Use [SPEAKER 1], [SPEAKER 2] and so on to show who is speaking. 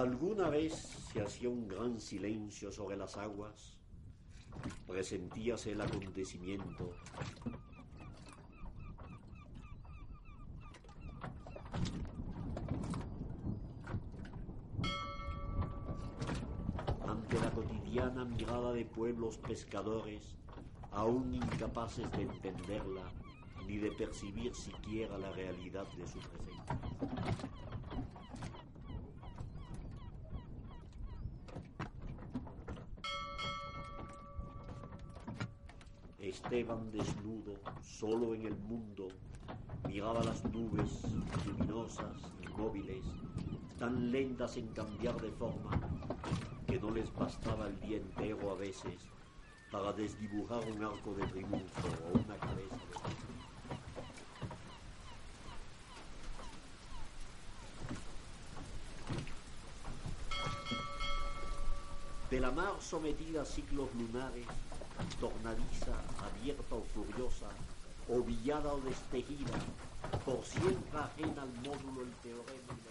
[SPEAKER 1] Alguna vez se hacía un gran silencio sobre las aguas, presentíase el acontecimiento. Ante la cotidiana mirada de pueblos pescadores, aún incapaces de entenderla ni de percibir siquiera la realidad de su presencia. Esteban desnudo, solo en el mundo, miraba las nubes luminosas, inmóviles, tan lentas en cambiar de forma, que no les bastaba el día entero a veces para desdibujar un arco de triunfo o una cabeza de... De la mar sometida a ciclos lunares, tornadiza, abierta o furiosa, ovillada o destejida, por siempre ajena al módulo el teorema.